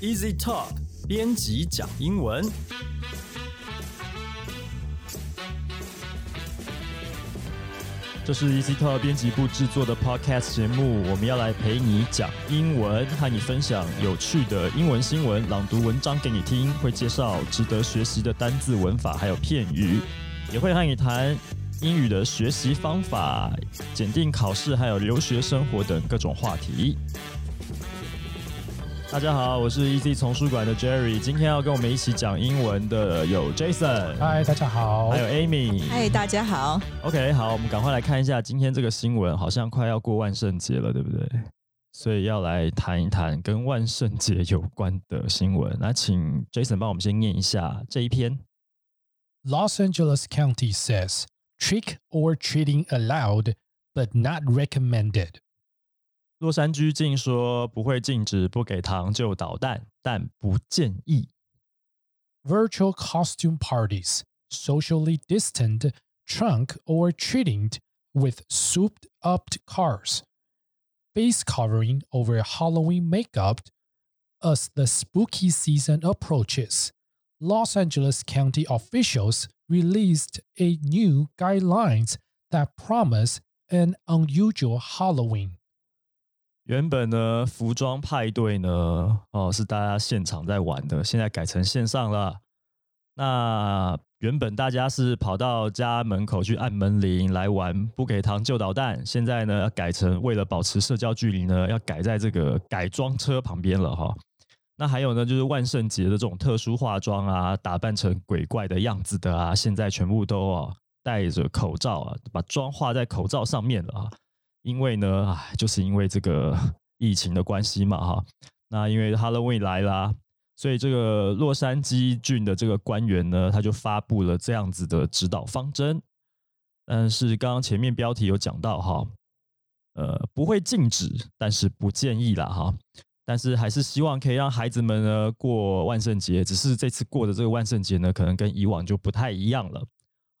Easy Talk 编辑讲英文。这是 Easy Talk 编辑部制作的 Podcast 节目，我们要来陪你讲英文，和你分享有趣的英文新闻，朗读文章给你听，会介绍值得学习的单字、文法还有片语，也会和你谈英语的学习方法、检定考试还有留学生活等各种话题。大家好，我是 Easy 丛书馆的 Jerry，今天要跟我们一起讲英文的有 Jason，嗨，大家好。还有 Amy。嗨，大家好。OK，好，我们赶快来看一下今天这个新闻，好像快要过万圣节了，对不对？所以要来谈一谈跟万圣节有关的新闻。那请 Jason 帮我们先念一下这一篇。Los Angeles County says trick or treating allowed, but not recommended. 洛杉矶竟说不会禁止不给糖就捣蛋，但不建议。 Virtual costume parties, socially distant, trunk or treating with souped up cars. Face covering over Halloween makeup as the spooky season approaches. Los Angeles County officials released a new guidelines that promise an unusual Halloween. 原本呢，服装派对呢，哦，是大家现场在玩的，现在改成线上了。那原本大家是跑到家门口去按门铃来玩不给糖就捣蛋，现在呢，改成为了保持社交距离呢，要改在这个改装车旁边了哈。那还有呢，就是万圣节的这种特殊化妆啊，打扮成鬼怪的样子的啊，现在全部都哦戴着口罩啊，把妆画在口罩上面了啊。因为呢，唉，就是因为这个 疫情的关系嘛，哈。那因为 hello 未来啦，所以这个洛杉矶郡的这个官员呢，他就发布了这样子的指导方针。但是刚刚前面标题有讲到哈，呃，不会禁止，但是不建议啦，哈。但是还是希望可以让孩子们呢过万圣节，只是这次过的这个万圣节呢，可能跟以往就不太一样了。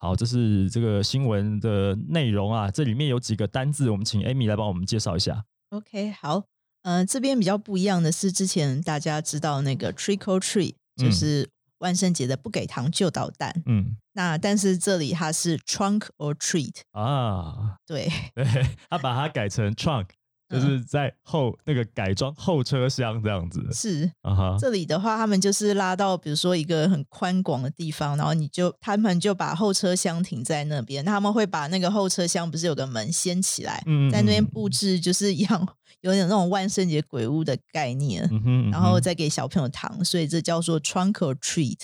好，这是这个新闻的内容啊，这里面有几个单字，我们请 Amy 来帮我们介绍一下。OK，好。呃，这边比较不一样的是，之前大家知道那个 Trick or Treat，就嗯是万圣节的不给糖就捣蛋。嗯那但是这里它是 Trunk or Treat，啊，对 对他把它改成 trunk，就是在后那个改装后车厢这样子。是啊哈，这里的话，他们就是拉到比如说一个很宽广的地方，然后你就他们就把后车厢停在那边，他们会把那个后车厢不是有个门掀起来，嗯在那边嗯布置就是一样有点那种万圣节鬼屋的概念。嗯哼，嗯然后再给小朋友糖，所以这叫做 trunk or treat。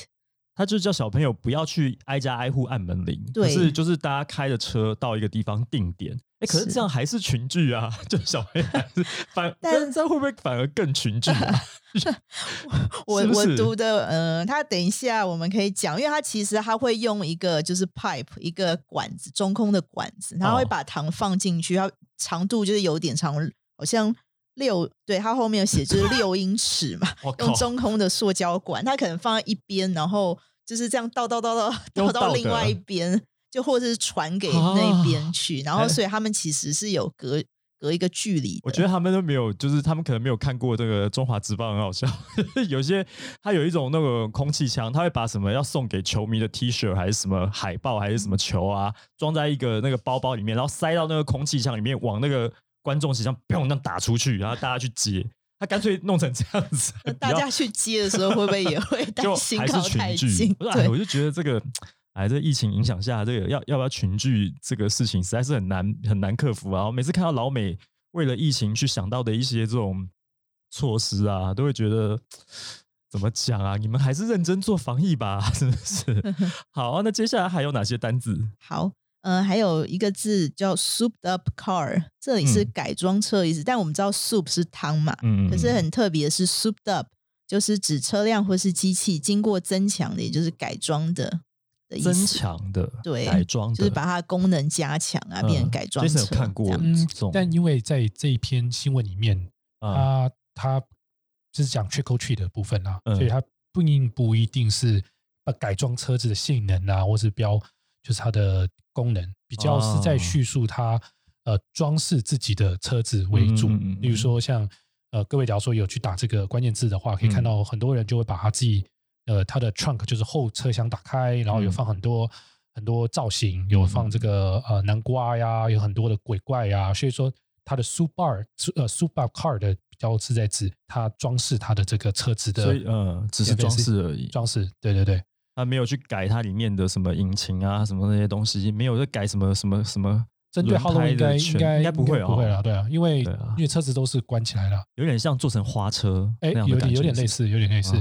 他就叫小朋友不要去挨家挨户按门铃，可对是就是大家开着车到一个地方定点。哎，可是是。这样还是群聚啊，就小朋友还是反，但但这样会不会反而更群聚啊？我是是？我读的，呃，他等一下我们可以讲，因为他其实他会用一个就是 pipe 一个管子，中空的管子，他会哦把糖放进去，它长度就是有点长，好像六，对，它后面有写就是六英尺嘛，用中空的塑胶管，它可能放在一边，然后就是这样倒倒倒倒倒到另外一边，就或者是传给那边去，然后哎所以他们其实是有隔隔一个距离。我觉得他们都没有，就是他们可能没有看过这个中华职棒，很好笑。有些他有一种那个空气枪，他会把什么要送给球迷的 T 恤还是什么海报还是什么球啊，装在一个那个包包里面，然后塞到那个空气枪里面，往那个观众席上砰那样打出去，然后大家去接。他干脆弄成这样子，大家去接的时候，会不会也会 就担心靠太近？。对我就觉得这个，哎，这疫情影响下，这个要要不要群聚这个事情，实在是很难很难克服啊。我每次看到老美为了疫情去想到的一些这种措施啊，都会觉得怎么讲啊？你们还是认真做防疫吧，是不 是？好啊，那接下来还有哪些单字？好，呃，还有一个字叫 souped up car，这里是嗯改装车的意思，但我们知道 soup 是汤嘛，嗯，可是很特别的是 souped up，就是指车辆或是机器经过增强的，也就是改装的的意思。增强的，对改装的，就是把它功能加强啊，变成改装车。有看过这样嗯，但因为在这一篇新闻里面，啊，它它就是讲 trick or treat 的部分啊，嗯所以它不一定不一定是把改装车子的性能啊，或是标就是它的功能，比较是在哦叙述它呃装饰自己的车子为主。嗯嗯嗯嗯例如说像呃，各位假如说有去打这个关键字的话，可以看嗯到很多人就会把他自己呃它的 trunk 就是后车厢打开，然后有嗯。放很多、很多造型，有放这个呃南瓜呀，有很多的鬼怪呀，所以说它的 super 呃 super car 的比较是在指它装饰它的这个车子的，所以呃，只是装饰而已，装饰，对对对。他没有去改它里面的什么引擎啊，什么那些东西，没有在改什么什么什么针对的圈应该应该不会哦，不会啦，对啊，因为啊因为车子都是关起来了，有点像做成花车哎，有点有点类似，有点类似，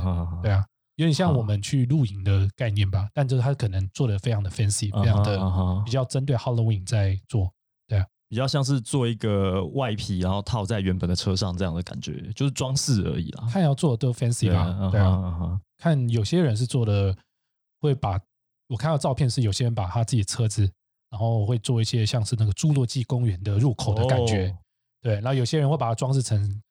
对啊，有点像我们去露营的概念吧，但就是它可能做的非常的 fancy，非常的比。较针对 Halloween 在做，对啊。比较像是做一个外皮，然后套在原本的车上这样的感觉，就是装饰而已啦。看要做的都 fancy 对吧，对啊，看有些人是做的会把我看到照片是有些人把他自己的车子，然后会做一些像是那个侏罗纪公园的入口的感觉，哦对，然后有些人会把它装饰成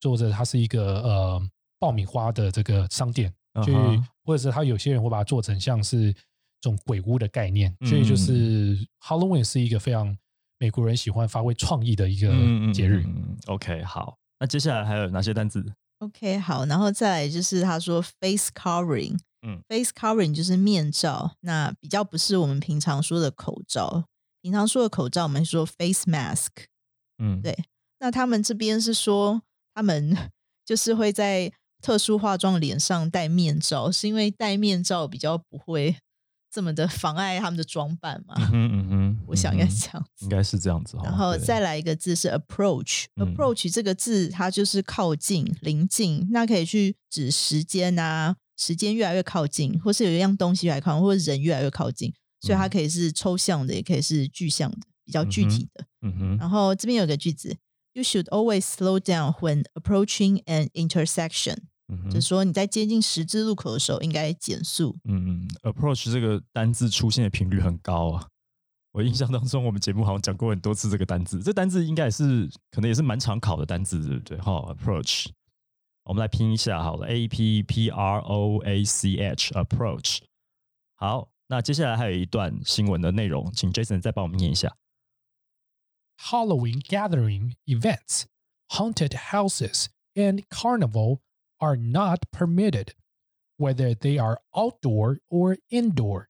做着它是一个呃爆米花的这个商店，去、嗯哼。或者是他有些人会把它做成像是这种鬼屋的概念，所以就嗯是 Halloween 是一个非常美国人喜欢发挥创意的一个节日。嗯嗯 OK，好，那接下来还有哪些单字？OK，好，然后再来就是他说 face covering，嗯，face covering 就是面罩，那比较不是我们平常说的口罩，平常说的口罩我们说 face mask，嗯，对那他们这边是说他们 就是会在特殊化妆脸上戴面罩，是因为戴面罩比较不会这么的妨碍他们的装扮嘛？嗯哼嗯哼，我想应该这样子应。该是这样子。然后再来一个字是 approach，approach、这个字它就是靠近、临近，那可以去指时间啊，时间越来越靠近，或是有一样东西越来越靠近，或者人越来越靠近，所以它嗯可以是抽象的，也可以是具象的，比较具体的。嗯哼，然后这边有个句子，You should always slow down when approaching an intersection，、嗯就是说你在接近十字路口的时候应该减速。嗯嗯，approach 这个单字出现的频率很高啊。我印象当中，我们节目好像讲过很多次这个单字，这单字应该也是可能也是蛮常考的单字，对不对？哈，approach，我们来拼一下好了，a p p r o a c h，approach。好，那接下来还有一段新闻的内容，请 Jason 再帮我们念一下。Halloween gathering events, haunted houses, and carnival are not permitted, whether they are outdoor or indoor.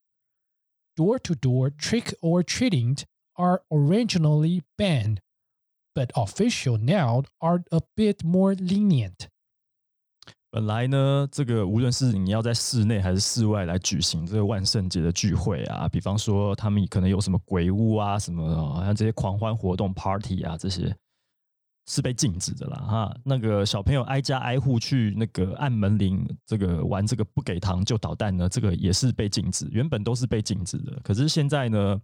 Door to door trick or treating are originally banned, but official now are a bit more lenient. 本来呢，这个无论是你要在室内还是室外来举行这个万圣节的聚会啊，比方说他们可能有什么鬼屋啊，什么好像这些狂欢活动、party 啊，这些 是被禁止的啦哈。那个小朋友挨家挨户去那个按门铃，这个玩这个不给糖就捣蛋呢，这个也是被禁止，原本都是被禁止的。可是现在呢，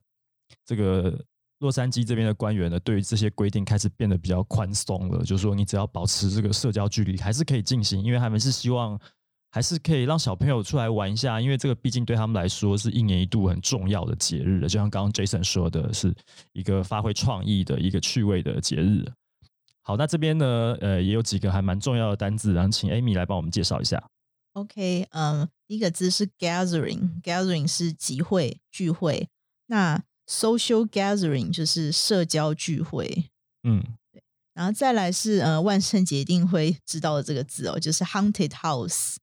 这个洛杉矶这边的官员呢，对于这些规定开始变得比较宽松了，就是说你只要保持这个社交距离，还是可以进行，因为他们是希望还是可以让小朋友出来玩一下，因为这个毕竟对他们来说是一年一度很重要的节日，就像刚刚 Jason 说的，是一个发挥创意的一个趣味的节日。好，那这边呢，呃，也有几个还蛮重要的单字，然后请 Amy 来帮我们介绍一下。OK，嗯，第一个字是 gathering，gathering 是集会、聚会。那 social gathering 就是社交聚会。嗯然后再来是呃，万圣节一定会知道的这个字哦，就是 haunted house。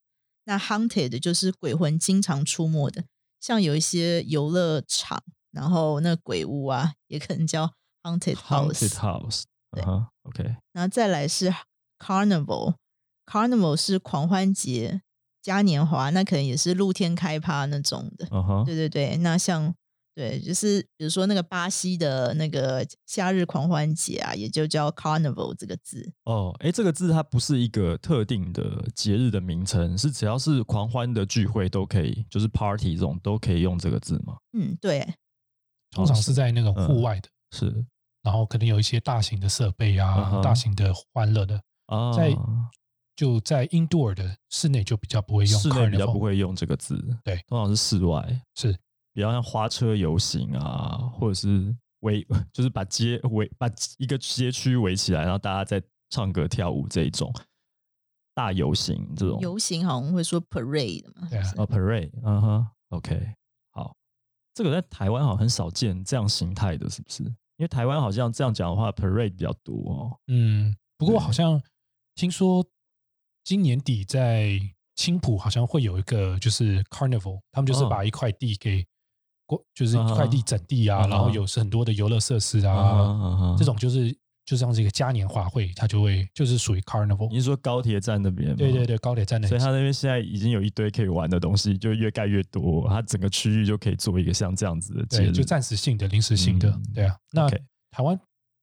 那 haunted 就是鬼魂经常出没的，像有一些游乐场，然后那鬼屋啊，也可能叫 haunted house。，Haunted House，对，OK，然后再来是 carnival，carnival 是狂欢节、嘉年华，那可能也是露天开趴那种的。对对对，那像对，就是比如说那个巴西的那个夏日狂欢节啊，也就叫 carnival 这个字。哦，哎，这个字它不是一个特定的节日的名称，是只要是狂欢的聚会都可以，就是 party 这种都可以用这个字吗？嗯，对，通常是在那种嗯户外的，是然后可能有一些大型的设备嗯啊，哼。大型的欢乐的，啊，在就在 indoor 的室内就比较不会用室内比较不会用这个字，对，通常是室外，是。比较像花车游行啊，或者是围，就是把街围把一个街区围起来，然后大家在唱歌跳舞这一种大游行这种。游行好像会说 parade 嘛，对啊。是不是啊 parade，嗯哼，OK，好，这个在台湾好像很少见这样形态的，是不是？因为台湾好像这样讲的话，parade 比较多哦。嗯，不过好像听说今年底在青浦好像会有一个就是 Carnival，他们就是哦把一块地给过，就是一块地整地啊，然后有是很多的游乐设施啊这种就是就像是一个嘉年华会，它就会就是属于 Carnival 你。是说高铁站那边吗？对对对，高铁站那边所以它那边现在已经有一堆可以玩的东西，就越盖越多，它整个区域就可以做一个像这样子的节对，日。就暂时性的、临时性的，嗯对啊。那台湾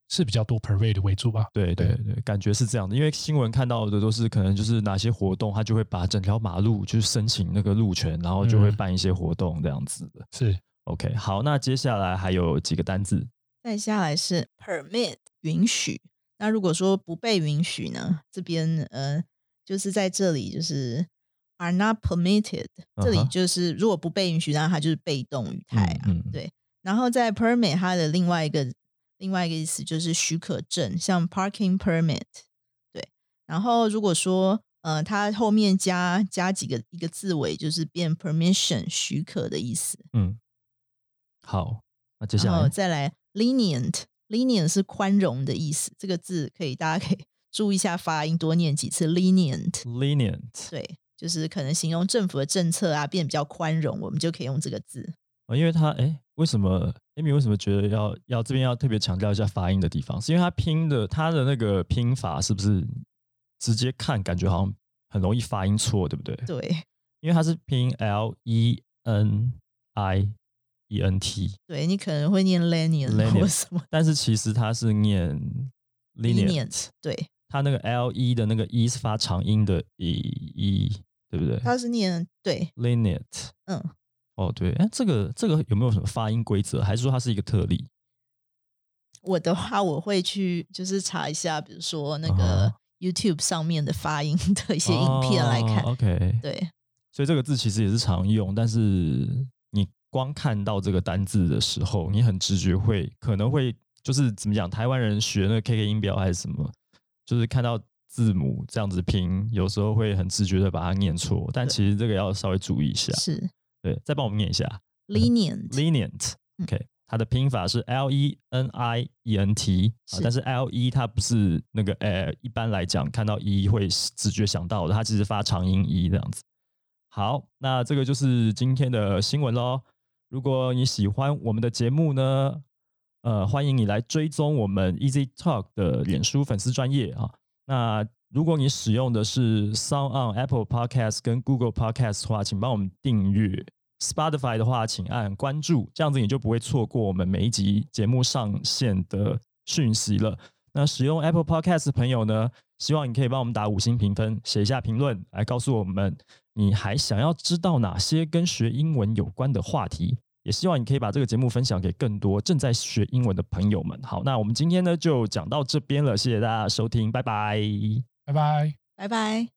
是比较多 parade 为主吧？对对对，感觉是这样的，因为新闻看到的都是可能就是哪些活动，它就会把整条马路就是申请那个路权，然后就会嗯办一些活动这样子的。是 OK，好，那接下来还有几个单字，再下来是 permit 允许。那如果说不被允许呢？这边呃，就是在这里就是 are not permitted，这里就是如果不被允许，那它就是被动语态啊。嗯嗯对，然后在 permit 它的另外一个另外一个意思就是许可证，像 parking permit。对，然后如果说呃，它后面加加几个一个字尾，就是变 permission 许可的意思。嗯，好，那接下来再来再来 lenient，lenient 是宽容的意思，这个字可以大家可以 注意一下发音，多念几次 lenient。lenient，对，就是可能形容政府的政策啊变得比较宽容，我们就可以用这个字。哦因为他哎，为什么 Amy 为什么觉得要要这边要特别强调一下发音的地方？是因为他拼的他的那个拼法是不是直接看感觉好像很容易发音错，对不对？对因为他是拼 L E N I E N T，对，你可能会念 lenient 或 Lenient 什么但是其实它是念 lenient，lenient，对，它那个 L E 的那个 E 是发长音的 E E，对不对？它是念对，？lenient，嗯，哦对，哎，这个这个有没有什么发音规则？还是说它是一个特例？我的话我会去就是查一下，比如说那啊个 YouTube 上面的发音的一些影片来看。哦 OK，对，所以这个字其实也是常用，但是你光看到这个单字的时候，你很直觉会可能会就是怎么讲，台湾人学那个 KK 音标还是什么，就是看到字母这样子拼，有时候会很直觉的把它念错，但其实这个要稍微注意一下。是对，再帮我们念一下 lenient，lenient。嗯 OK，它的拼法是 L E N I E N T 啊，但是 L E 它不是那个呃，一般来讲看到 E 会直觉想到的，它其实发长音 E 这样子。好，那这个就是今天的新闻喽。如果你喜欢我们的节目呢，呃，欢迎你来追踪我们 Easy Talk 的脸书粉丝专业啊。那如果你使用的是 Sound on Apple Podcast 跟 Google Podcast 的话，请帮我们订阅。Spotify 的话，请按关注，这样子你就不会错过我们每一集节目上线的讯息了。那使用 Apple Podcast 的朋友呢，希望你可以帮我们打五星评分，写一下评论，来告诉我们你还想要知道哪些跟学英文有关的话题。也希望你可以把这个节目分享给更多正在学英文的朋友们。好，那我们今天呢就讲到这边了，谢谢大家的收听，拜拜。拜拜。拜拜。